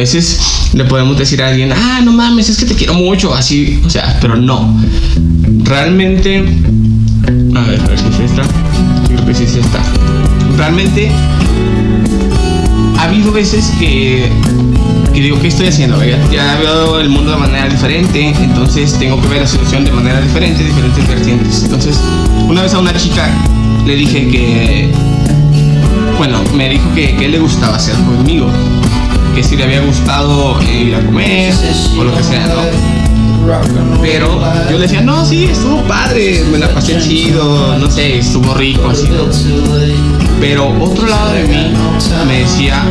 veces le podemos decir a alguien, ah, no mames, es que te quiero mucho, así, o sea, pero no. Realmente, a ver, a ver si es esta. Creo que sí es esta. Realmente, ha habido veces que, que digo, ¿qué estoy haciendo? Ya, ya veo el mundo de manera diferente, entonces tengo que ver la situación de manera diferente, diferentes vertientes. Entonces, una vez a una chica le dije que, bueno, me dijo que, que le gustaba hacer conmigo, que si le había gustado eh, ir a comer o lo que sea, ¿no? Pero yo le decía, no, sí, estuvo padre, me la pasé chido, no sé, estuvo rico, así, ¿no? Pero otro lado de mí me decía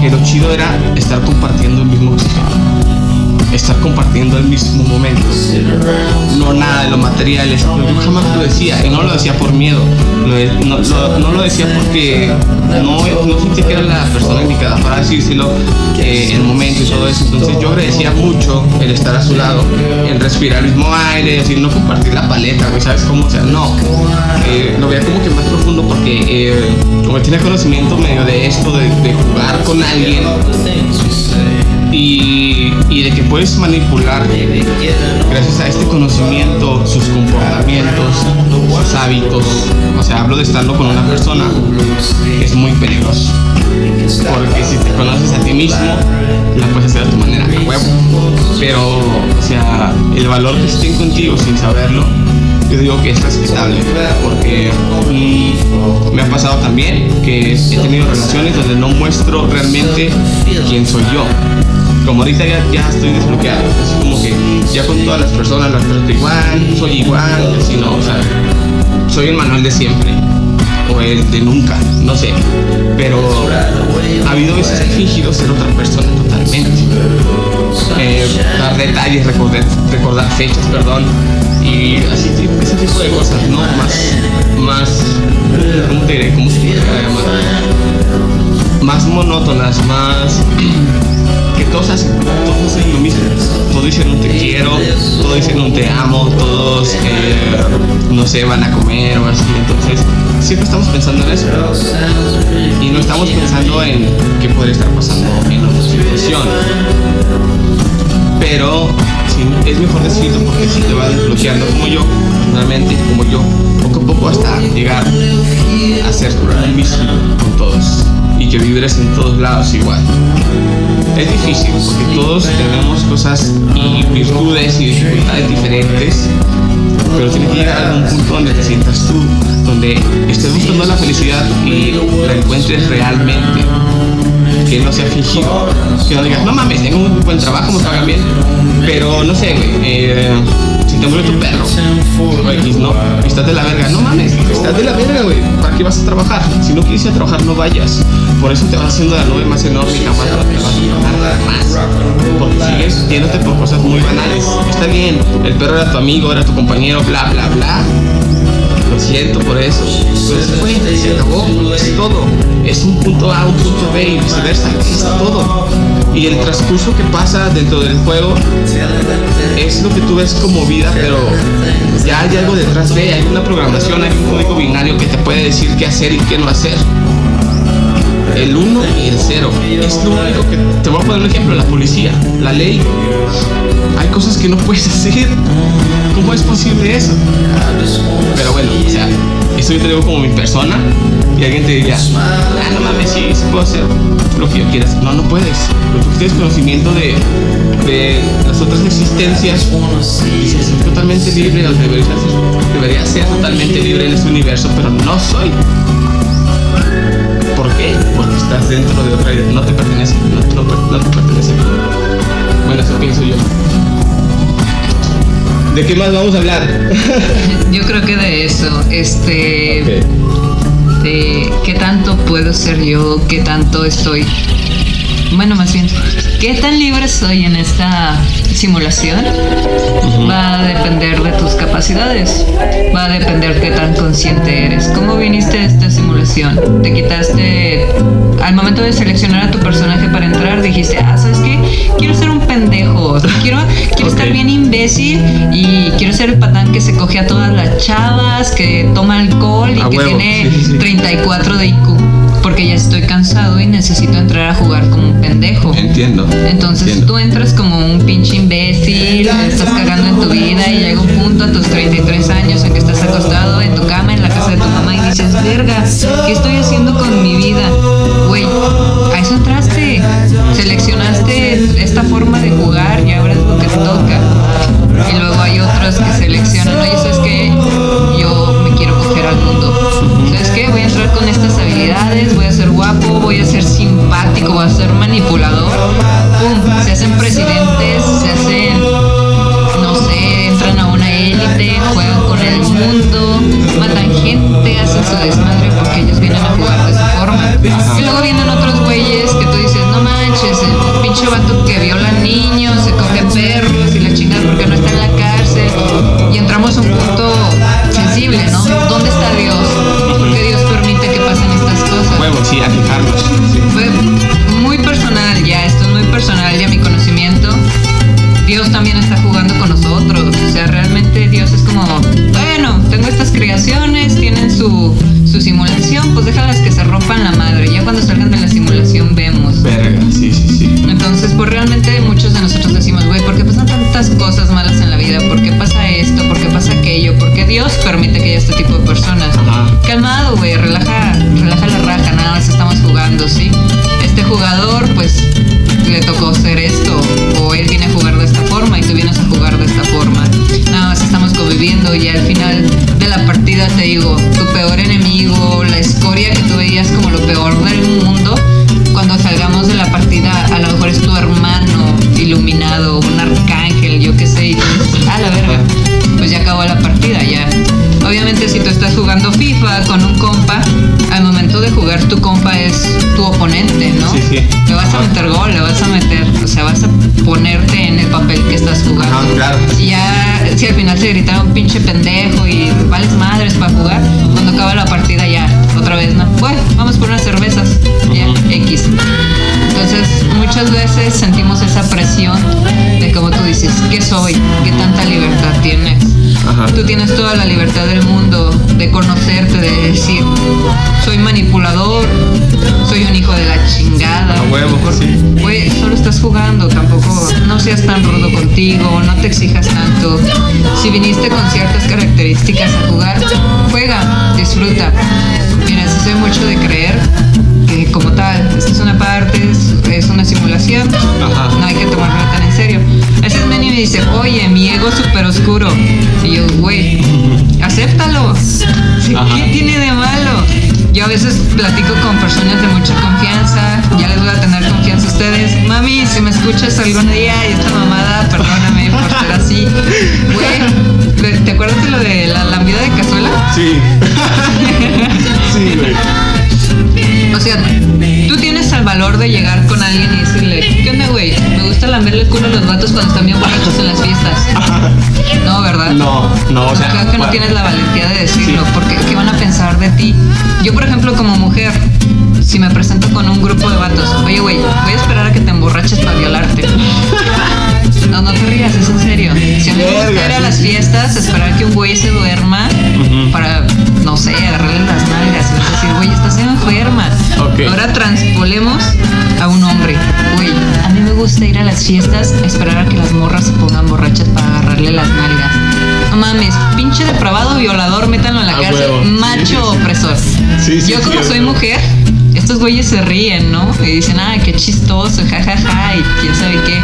que lo chido era estar compartiendo el mismo oxígeno estar compartiendo el mismo momento. No nada de lo materiales. Yo jamás lo decía, y no lo decía por miedo. no, lo decía porque no, sentía que era la persona indicada para decírselo eh, el momento y todo eso. Entonces yo agradecía mucho el estar a su lado, el respirar el mismo aire, decir, no compartir la paleta, ¿sabes cómo? O sea, no. Eh, lo veía como que más profundo porque eh, como tenía conocimiento medio de esto, de jugar con alguien y, de que puedes manipular gracias a este conocimiento sus comportamientos, sus hábitos. O sea, hablo de estarlo con una persona, es muy peligroso. Porque si te conoces a ti mismo, la puedes hacer a tu manera. Pero, o sea, el valor que estén contigo sin saberlo, yo digo que es respetable, porque mm, me ha pasado también que he tenido relaciones donde no muestro realmente quién soy yo como ahorita ya, estoy desbloqueado, así como que ya con todas las personas las trato igual, soy igual, así no, o sea, soy el manual de siempre, o el de nunca, no sé, pero ha habido veces que fingido ser otra persona totalmente, eh, dar detalles, recordar, recordar fechas, perdón, y así, ese tipo de cosas, ¿no? Más, más, ¿cómo te diré? ¿Cómo se puede llamar? Más monótonas, más que hacen, todos hacen lo mismo. Todos dicen un te quiero, todos dicen un te amo, todos eh, no sé, van a comer o así. Entonces, siempre estamos pensando en eso. Y no estamos pensando en qué podría estar pasando en otra situación. Pero es mejor decirlo porque si te va desbloqueando como yo, realmente como yo, poco a poco hasta llegar a ser lo mismo con todos y que vibres en todos lados igual. Es difícil porque todos tenemos cosas y virtudes y dificultades diferentes, pero tiene que llegar a un punto donde te sientas tú, donde estés buscando la felicidad y la encuentres realmente. Que no sea fingido, que no digas, no mames, tengo un buen trabajo, me pagan bien, pero no sé, eh, si te muere tu perro, no, estás de la verga, no mames, estás de la verga, güey, ¿para qué vas a trabajar? Si no quieres ir a trabajar, no vayas. Por eso te vas haciendo la nube más enorme y jamás te vas a nada más. Porque sigues yéndote por cosas muy banales. Está bien, el perro era tu amigo, era tu compañero, bla, bla, bla. Lo siento por eso. Se fue, se acabó, es todo. Es un punto A, un punto B y viceversa, es todo. Y el transcurso que pasa dentro del juego es lo que tú ves como vida, pero ya hay algo detrás de, hay una programación, hay un código binario que te puede decir qué hacer y qué no hacer el 1 y el 0. Es lo único que. Te voy a poner un ejemplo: la policía, la ley. Hay cosas que no puedes hacer. ¿Cómo es posible eso? Pero bueno, o sea, esto yo te digo como mi persona y alguien te diría, ah, no mames, sí, sí puedo hacer lo que yo quieras. No, no puedes. Tú tienes conocimiento de, de las otras existencias dices, soy totalmente libre, debería ser, debería ser totalmente libre en este universo, pero no soy. Porque estás dentro de otra idea. No te pertenece. No, no, te pertenece. Bueno, eso pienso yo. ¿De qué más vamos a hablar? yo creo que de eso. Este. De qué tanto puedo ser yo, qué tanto estoy. Bueno, más bien, ¿qué tan libre soy en esta simulación? Va a depender de tus capacidades, va a depender qué tan consciente eres. ¿Cómo viniste a esta simulación? ¿Te quitaste, al momento de seleccionar a tu personaje para entrar, dijiste, ah, ¿sabes qué? Quiero ser un pendejo, quiero, quiero estar bien imbécil y quiero ser el patán que se coge a todas las chavas, que toma alcohol y que tiene 34 de IQ? Porque ya estoy cansado y necesito entrar a jugar como un pendejo. Entiendo. Entonces Entiendo. tú entras como un pinche imbécil, estás cagando en tu vida y llega un punto a tus 33 años en que estás acostado en tu cama en la casa de tu mamá y dices, verga, ¿qué estoy haciendo con mi vida? Güey, a eso entraste. Seleccionaste esta forma de jugar y ahora es lo que te toca. Y luego hay otros que seleccionan, oye, ¿sabes qué? Voy a entrar con estas habilidades, voy a ser guapo, voy a ser simpático, voy a ser manipulador. ¡Pum! Se hacen presidentes, se hacen, no sé, entran a una élite, juegan con el mundo, matan gente, hacen su desmadre pues, le tocó hacer esto, o él viene a jugar de esta forma y tú vienes a jugar de esta forma. Nada más estamos conviviendo y al final de la partida te digo, tu peor enemigo, la escoria que tú veías como lo peor del mundo, cuando salgamos de la partida, a lo mejor es tu hermano iluminado, un arcángel, yo qué sé, y dices, a la verga, pues ya acabó la partida, ya. Obviamente si tú estás jugando FIFA con un compa, al momento de jugar tu compa es tu oponente, ¿no? Sí, sí. Le vas a meter gol, le vas a meter, o sea, vas a ponerte en el papel que estás jugando. Ajá, claro. Y ya, si al final se gritaron pinche pendejo y vales madres para jugar, cuando acaba la partida ya, otra vez, ¿no? Bueno, vamos por unas cervezas, ya. X. Entonces, muchas veces sentimos esa presión de como tú dices, ¿qué soy? ¿Qué tanta libertad tienes? Ajá. Tú tienes toda la libertad del mundo de conocerte, de decir, soy manipulador, soy un hijo de la chingada. A huevo, sí. Güey, solo estás jugando, tampoco no seas tan rudo contigo, no te exijas tanto. Si viniste con ciertas características a jugar, juega, disfruta. Mira, sí soy mucho de creer que como tal, esta es una parte, es, es una simulación, Ajá. no hay que tomarlo tan en serio. A veces Manny me dice, oye, mi ego es súper oscuro. Y yo, güey, acéptalo. Ajá. ¿Qué tiene de malo? Yo a veces platico con personas de mucha confianza, ya les voy a tener confianza a ustedes. Mami, si me escuchas algún día y esta mamada, perdóname por ser así. Güey, ¿te acuerdas de lo de la lambida de cazuela? Sí. sí, güey. Tú tienes el valor de llegar con alguien y decirle, ¿qué onda, güey? Me gusta lamberle el culo a los vatos cuando están bien borrachos en las fiestas. No, ¿verdad? No, no, o sea. Creo que no tienes la valentía de decirlo, Sí. porque ¿qué van a pensar de ti? Yo, por ejemplo, como mujer, si me presento con un grupo de vatos, oye, güey, voy a esperar a que te emborraches para violarte. No, no te rías, es en serio. Si a mí me gusta ir a las fiestas, esperar que un güey se duerma para, no sé, agarrarle las nalgas y decir, güey, estás enferma. Ok. Ahora transpolemos a un hombre. Güey, a mí me gusta ir a las fiestas, esperar a que las morras se pongan borrachas para agarrarle las nalgas. No mames, pinche depravado violador, métanlo en la A cárcel. huevo. Macho sí, sí. opresor. Sí, Yo como soy mujer, estos güeyes se ríen, ¿no? Y dicen, ah, qué chistoso, jajaja, y quién sabe qué.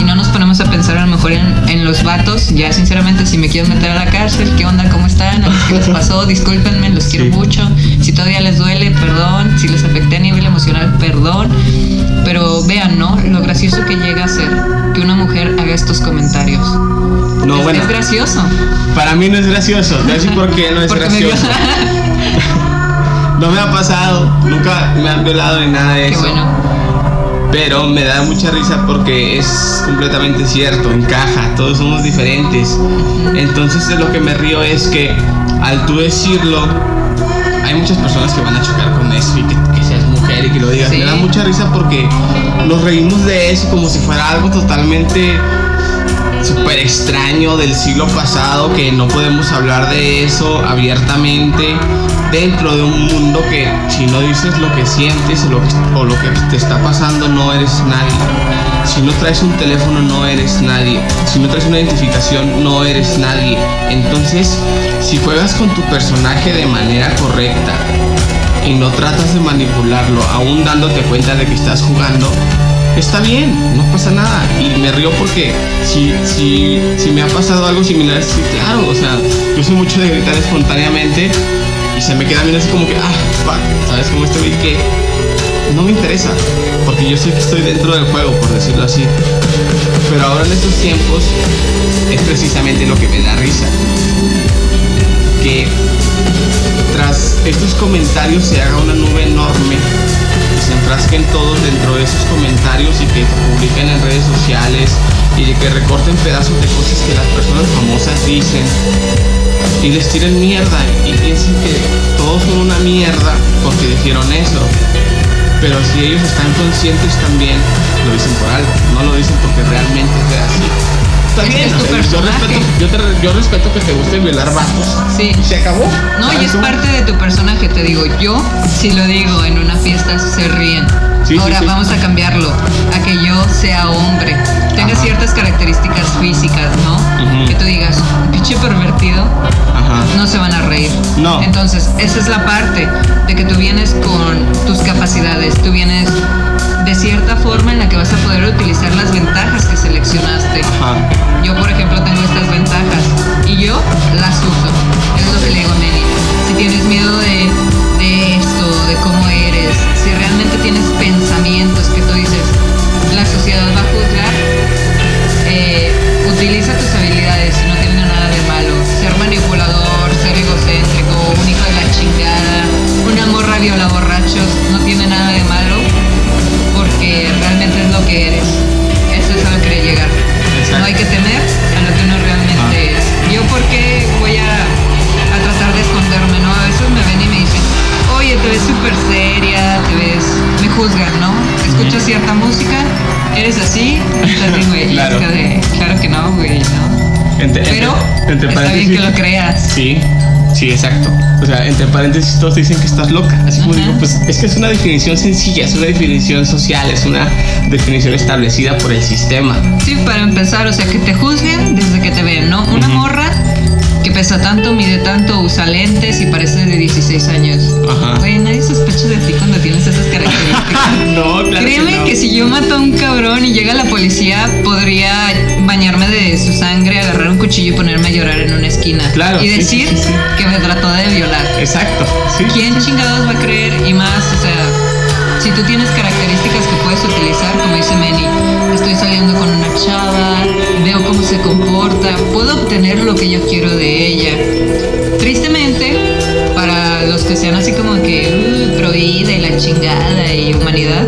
Y no nos ponemos a pensar a lo mejor en, en los vatos. Ya, sinceramente, si me quieren meter a la cárcel, ¿qué onda? ¿Cómo están? ¿A ¿Qué les pasó? Discúlpenme, los quiero Sí. mucho. Si todavía les duele, perdón. Si les afecté a nivel emocional, perdón. Pero vean, ¿no? Lo gracioso que llega a ser que una mujer haga estos comentarios. No, es, bueno. es gracioso. Para mí no es gracioso. Te voy a decir por qué no es gracioso. No me ha pasado. Nunca me han violado ni nada de Qué eso. bueno. Pero me da mucha risa porque es completamente cierto, encaja, todos somos diferentes. Entonces lo que me río es que al tú decirlo, hay muchas personas que van a chocar con eso y que, que seas mujer y que lo digas. Sí. Me da mucha risa porque nos reímos de eso como si fuera algo totalmente súper extraño del siglo pasado que no podemos hablar de eso abiertamente dentro de un mundo que si no dices lo que sientes o lo que, te está pasando no eres nadie. Si no traes un teléfono no eres nadie. Si no traes una identificación no eres nadie. Entonces, si juegas con tu personaje de manera correcta y no tratas de manipularlo, aún dándote cuenta de que estás jugando, está bien, no pasa nada. Y me río porque si, si, si me ha pasado algo similar, sí, claro, o sea, yo soy mucho de gritar espontáneamente y se me queda bien así como que, ah, fuck, ¿sabes? Como este que no me interesa, porque yo sé que estoy dentro del juego, por decirlo así. Pero ahora en estos tiempos es precisamente lo que me da risa. Que tras estos comentarios se haga una nube enorme y se enfrasquen todos dentro de esos comentarios y que publiquen en redes sociales y que recorten pedazos de cosas que las personas famosas dicen y les tiren mierda y piensen que todos son una mierda porque dijeron eso. Pero si ellos están conscientes también, lo dicen por algo, no lo dicen porque realmente es así. Está bien, yo, respeto, yo, respeto, que te guste violar vatos. Sí. ¿Se acabó? No, y es parte de tu personaje, te digo. Yo, si lo digo en una fiesta, se ríen. Ahora vamos a cambiarlo a que yo sea hombre, tenga ciertas características físicas, ¿no? Que tú digas, pinche pervertido, no se van a reír. No. Entonces, esa es la parte de que tú vienes con tus capacidades, tú vienes de cierta forma en la que vas a poder utilizar las ventajas que seleccionaste. Yo, por ejemplo, tengo estas ventajas y yo las uso. Es lo que le digo a Si tienes miedo de, de cómo eres, si realmente tienes pensamientos que tú dices, la sociedad va a juzgar, eh, utiliza tus habilidades, no tiene nada de malo. Ser manipulador, ser egocéntrico, un hijo de la chingada, una morra viola borrachos, no tiene nada de malo, porque realmente es lo que eres. Eso es a lo que quería llegar. No hay que temer a lo que uno realmente ah. es. Yo porque cierta música, eres así, estás güey. claro. claro que no, güey, ¿no? Pero está bien que lo creas. Sí, sí, exacto. O sea, entre paréntesis todos dicen que estás loca. Así como digo, pues es que es una definición sencilla, es una definición social, es una definición establecida por el sistema. Sí, para empezar, o sea, que te juzguen desde que te ven, ¿no? Una morra que pesa tanto, mide tanto, usa lentes y parece de 16 años. Ajá. Güey, nadie sospecha de ti cuando tienes esas características. no, claro Créeme que, si yo mato a un cabrón y llega la policía, podría bañarme de su sangre, agarrar un cuchillo y ponerme a llorar en una esquina. Claro. Y decir que me trató de violar. Exacto. ¿Quién chingados va a creer? Y más, o sea, si tú tienes características lo que yo quiero de ella. Tristemente, para los que sean así como que uh, y la chingada y humanidad,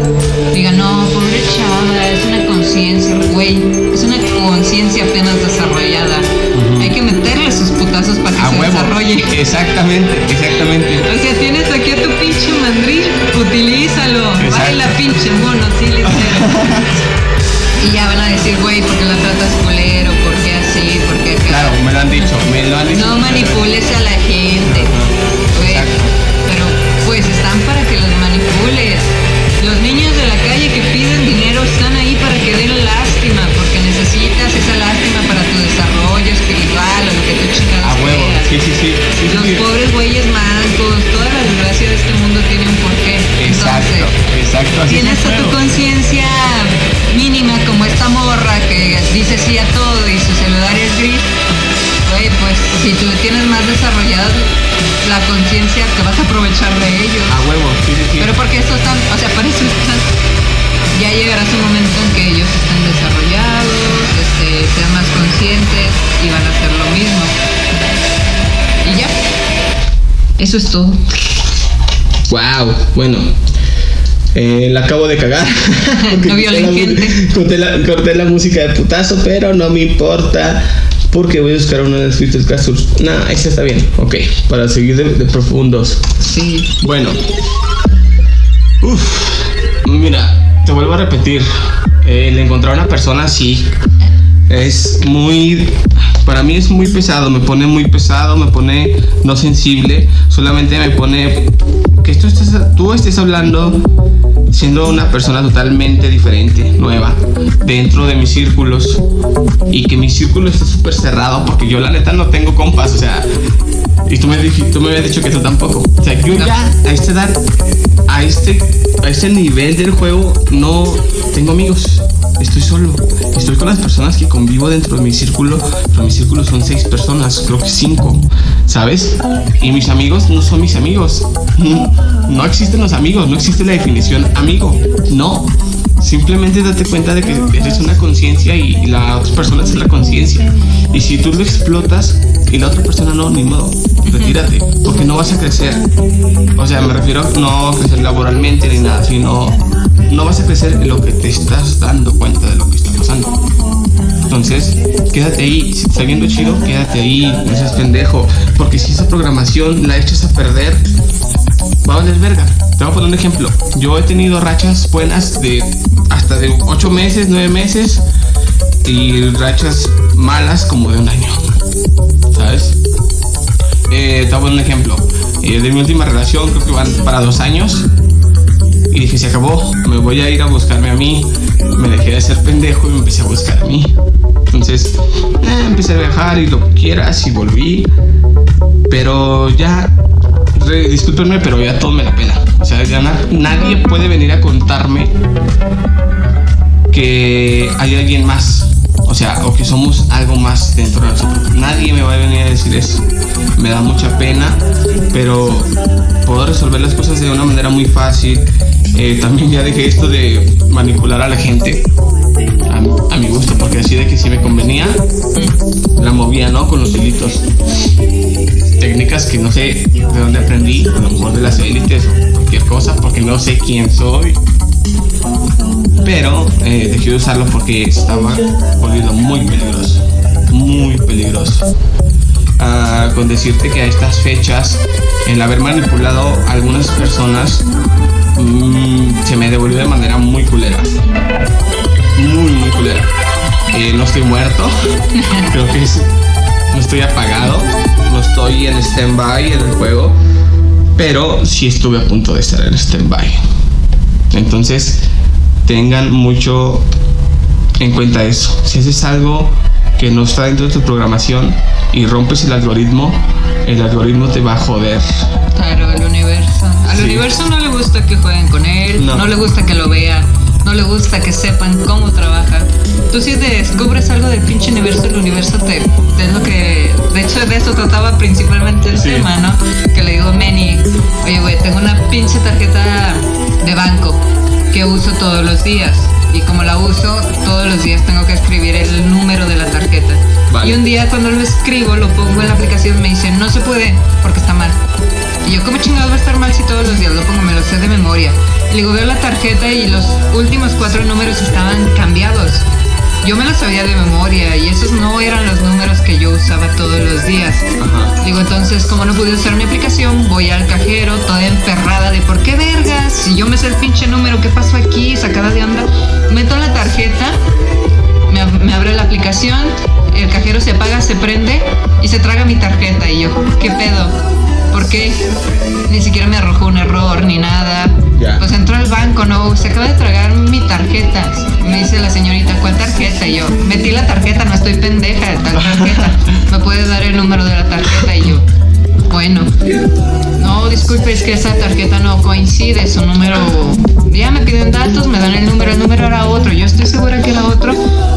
digan, no, pobre chava, es una conciencia, güey, es una conciencia apenas desarrollada. Hay que meterle sus putazos para que se desarrolle. Exactamente, exactamente. O sea, tienes aquí a tu pinche mandril, utilízalo, la pinche mono, sí, le Y ya van a decir, güey, ¿por qué la tratas culero? ¿Por Claro, me lo han dicho, me lo han dicho. No manipules a la gente. Güey, pero pues están para que los manipules. Los niños de la calle que piden dinero están ahí para que den lástima, porque necesitas de ellos. A huevo, sí, sí. Pero porque estos están, o sea, para eso están, ya llegará su momento en que ellos estén desarrollados, este, sean más conscientes y van a hacer lo mismo. Y ya. Eso es todo. Wow, bueno, eh, la acabo de cagar. no. Corté la, corté la música de putazo, pero no me importa. Porque voy a buscar una de las Twitter Castles. Nah, esta está bien. Ok, para seguir de, profundos. Sí. Bueno. Uf. Mira, te vuelvo a repetir. El encontrar una persona así. es muy para mí es muy pesado, me pone muy pesado, me pone no sensible, solamente me pone que esto tú estés hablando siendo una persona totalmente diferente, nueva, dentro de mis círculos y que mi círculo esté súper cerrado porque yo la neta no tengo compas, o sea, y tú me, tú dicho que tú tampoco. O sea, yo ya a esta a este, a este nivel del juego, no tengo amigos estoy solo. Estoy con las personas que convivo dentro de mi círculo, pero mi círculo son seis personas, creo que cinco, ¿sabes? Y mis amigos no son mis amigos. No existen los amigos, no existe la definición amigo. No. Simplemente date cuenta de que eres una conciencia y la otra persona es la conciencia. Y si tú lo explotas y la otra persona no, ni modo, retírate, porque no vas a crecer. O sea, me refiero no a crecer laboralmente ni nada, sino no vas a crecer en lo que te estás dando cuenta de lo que está pasando. Entonces, quédate ahí. Si te está viendo chido, quédate ahí. No seas pendejo. Porque si esa programación la echas a perder, va a valer verga. Te voy a poner un ejemplo. Yo he tenido rachas buenas de hasta de 8 meses, 9 meses. Y rachas malas como de un año. ¿Sabes? Eh, te voy a poner un ejemplo. Eh, de mi última relación, creo que van para dos años y dije, se acabó, me voy a ir a buscarme a mí. Me dejé de ser pendejo y me empecé a buscar a mí. Entonces, eh, empecé a viajar y lo que quieras y volví. Pero ya, discúlpenme, pero ya todo me la pela. O sea, ya nadie puede venir a contarme que hay alguien más. O sea, o que somos algo más dentro de nosotros. Nadie me va a venir a decir eso. Me da mucha pena, pero puedo resolver las cosas de una manera muy fácil eh, también ya dejé esto de manipular a la gente a, mi gusto, porque así de que si me convenía, la movía, ¿no? Con los delitos. Técnicas que no sé de dónde aprendí, a lo mejor de las élites o cualquier cosa, porque no sé quién soy. Pero eh, dejé de usarlo porque estaba volviendo muy peligroso. Muy peligroso. Ah, con decirte que a estas fechas, el haber manipulado a algunas personas Mm, se me devolvió de manera muy culera. Muy, muy culera. Eh, no estoy muerto. Creo que no estoy apagado. No estoy en stand-by en el juego. Pero sí estuve a punto de estar en stand-by. Entonces, tengan mucho en cuenta eso. Si haces algo que no está dentro de tu programación y rompes el algoritmo, el algoritmo te va a joder. Claro, el universo. Al universo no le gusta que jueguen con él, no. le gusta que lo vean, no le gusta que sepan cómo trabaja. Tú si descubres algo del pinche universo, el universo te, es lo que, de hecho de eso trataba principalmente el tema, ¿no? Que le digo Manny, oye güey, tengo una pinche tarjeta de banco que uso todos los días y como la uso todos los días tengo que escribir el número de la tarjeta. Y un día cuando lo escribo, lo pongo en la aplicación, me dice, no se puede porque está mal. Y yo, ¿cómo chingado va a estar mal si todos los días lo pongo? Me lo sé de memoria. Y digo, veo la tarjeta y los últimos cuatro números estaban cambiados. Yo me los sabía de memoria y esos no eran los números que yo usaba todos los días. Digo, entonces, como no pude usar mi aplicación, voy al cajero toda emperrada de por qué vergas, si yo me sé el pinche número, ¿qué pasó aquí? Sacada de onda. Meto la tarjeta, me, me abre la aplicación, el cajero se apaga, se prende y se traga mi tarjeta. Y yo, ¿qué pedo? ¿Por qué? Ni siquiera me arrojó un error ni nada. Pues entró al banco, no, se acaba de tragar mi tarjeta. Me dice la señorita, ¿cuál tarjeta? Y yo, metí la tarjeta, no estoy pendeja de tal tarjeta. ¿Me puedes dar el número de la tarjeta? Y yo, bueno, no, disculpe, es que esa tarjeta no coincide, su número, ya me piden datos, me dan el número, el número era otro, yo estoy segura que era otro,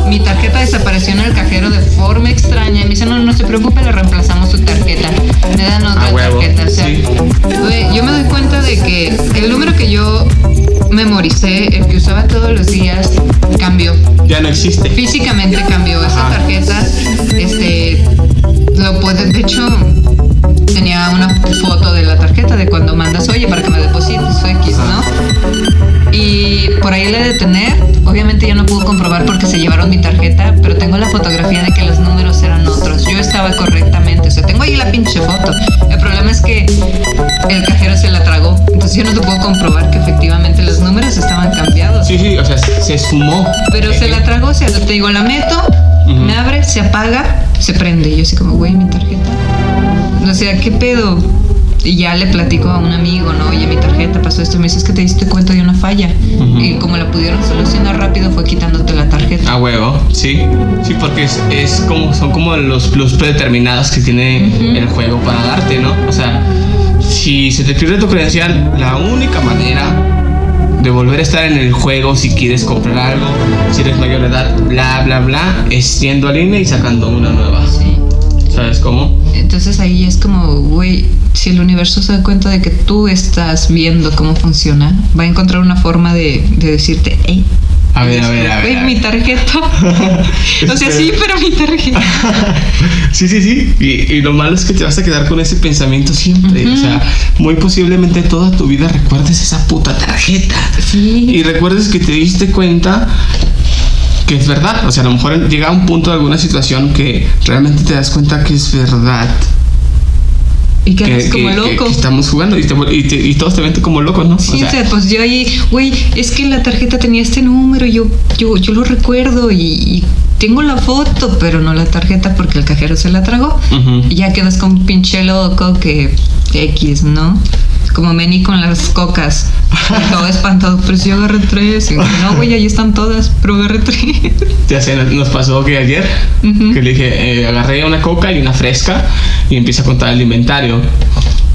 mi tarjeta desapareció en el cajero de forma extraña, y me dice, no, no se preocupe, le reemplazamos su tarjeta, me dan otra tarjeta, o sea, yo me doy cuenta de que el número que yo memoricé, el que usaba todos los días, cambió. Ya no existe. Físicamente cambió esa tarjeta, este, lo pueden, de hecho, tenía una foto de la tarjeta de cuando mandas, oye, para que me deposites o X, ¿no? Y por ahí le de tener, obviamente yo no pude comprobar porque se llevaron mi tarjeta, pero tengo la fotografía de que los números eran otros. Yo estaba correctamente, o sea, tengo ahí la pinche foto. El problema es que el cajero se la tragó, entonces yo no te puedo comprobar que efectivamente los números estaban cambiados. Sí, sí, o sea, se sumó. Pero se la tragó, o sea, te digo, la meto Me abre, se apaga, se prende. Y yo así como, güey, mi tarjeta. O sea, ¿qué pedo? Y ya le platico a un amigo, ¿no? Oye, mi tarjeta pasó esto. Me dice, es que te diste cuenta de una falla. Y como la pudieron solucionar rápido, fue quitándote la tarjeta. A huevo, sí. Sí, porque es, es como, son como los plus predeterminados que tiene el juego para darte, ¿no? O sea, si se te pierde tu credencial, la única manera de volver a estar en el juego si quieres comprar algo, si eres mayor de edad, bla, bla, bla, es yendo al INE y sacando una nueva. Sí. ¿Sabes cómo? Entonces ahí es como, güey, si el universo se da cuenta de que tú estás viendo cómo funciona, va a encontrar una forma de, de decirte, hey, A ver, a ver, a ver. mi tarjeta. o sea, sí, pero mi tarjeta. sí, sí, sí. Y, y lo malo es que te vas a quedar con ese pensamiento siempre. O sea, muy posiblemente toda tu vida recuerdes esa puta tarjeta. Sí. Y recuerdes que te diste cuenta que es verdad. O sea, a lo mejor llega un punto de alguna situación que realmente te das cuenta que es verdad. Y Que, quedas como que- loco. que estamos jugando y, te- y te- y todos te ven como locos, ¿no? Sí, o sea, pues yo ahí, güey, es que la tarjeta tenía este número, yo, yo, yo lo recuerdo y, y tengo la foto, pero no la tarjeta porque el cajero se la tragó. Y ya quedas como un pinche loco que X, ¿no? Como Meni con las cocas. Todo espantado, pero si yo agarré tres. Y, no, güey, ahí están todas, pero agarré tres. Ya sé, nos- pasó que ayer, Ujú. que le dije, eh, agarré una coca y una fresca y empieza a contar el inventario,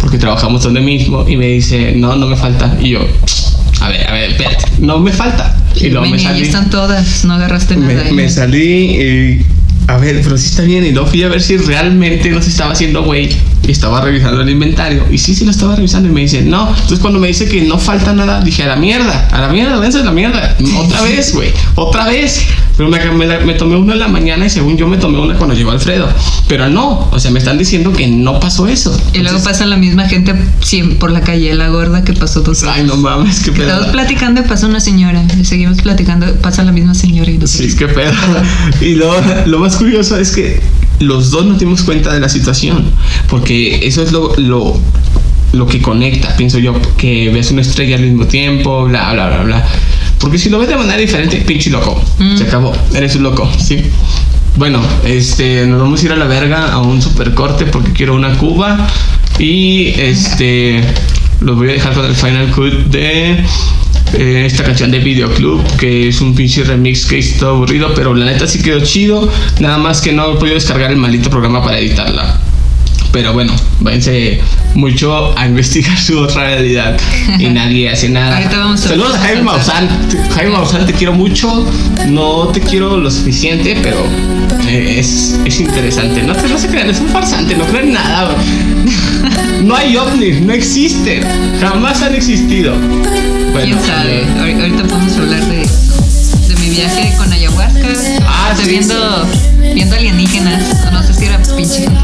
porque trabajamos donde mismo, y me dice, no, no me falta. Y yo, a ver, a ver, espérate, no me falta. Y luego me Meni, ahí salí, están todas, no agarraste nada. me, ahí. me salí y, a ver, pero sí está bien. Y luego fui a ver si realmente no se estaba haciendo güey. Y estaba revisando el inventario. Y sí, sí lo estaba revisando. Y me dice, no. Entonces cuando me dice que no falta nada, dije, a la mierda, a la mierda, vence a la mierda. Otra vez, güey, otra vez. Pero me, me me tomé una en la mañana y según yo me tomé una cuando llegó Alfredo. Pero no, o sea, me están diciendo que no pasó eso. Y luego Entonces, pasa la misma gente por la calle, la gorda que pasó dos Ay, no mames, qué pedo. Estamos platicando y pasa una señora. Y seguimos platicando, pasa la misma señora. Y nosotros, Sí, qué pedo. Y lo, lo más curioso es que los dos nos dimos cuenta de la situación, porque eso es lo, lo, lo que conecta, pienso yo, que ves una estrella al mismo tiempo, bla, bla, bla, bla. Porque si lo ves de manera diferente, pinche loco, Mm. se acabó, eres un loco, ¿sí? Bueno, este, nos vamos a ir a la verga a un super corte porque quiero una cuba y este, los voy a dejar con el final cut de eh, esta canción de Videoclub, que es un pinche remix que está aburrido, pero la neta sí quedó chido. Nada más que no he podido descargar el maldito programa para editarla. Pero bueno, váyanse mucho a investigar su otra realidad y nadie hace nada. Ahorita vamos a- Saludos a Jaime Maussan. Jaime Maussan, te quiero mucho. No te quiero lo suficiente, pero eh, es, es interesante. No, te, no se crean, es un farsante, no creen nada. No hay ovnis, no existen. Jamás han existido. Bueno, ¿Quién sabe? eh, Ahor- Ahorita podemos hablar viaje con ayahuasca. Ah, Estoy sí, viendo, viendo alienígenas. No sé si era pinche gente.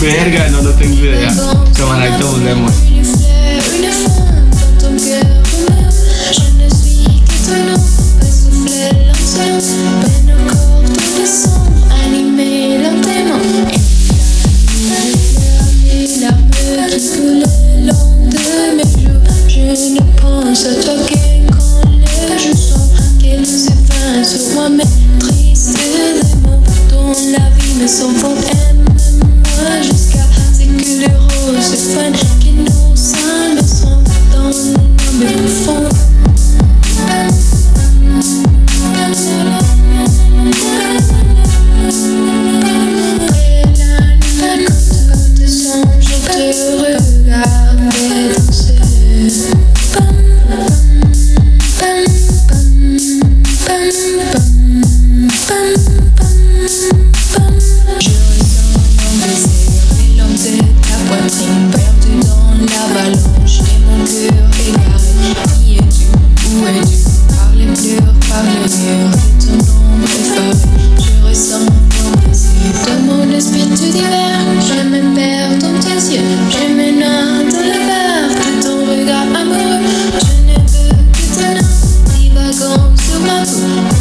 Verga, no, no tengo idea. Ahorita volvemos. Une moi maîtrise des mots dont la vie me s'envole. Dans mon esprit tout divers. Je me perds dans tes yeux, je me noie dans le de ton regard amoureux. Je ne veux que ton nom divagant sur ma peau.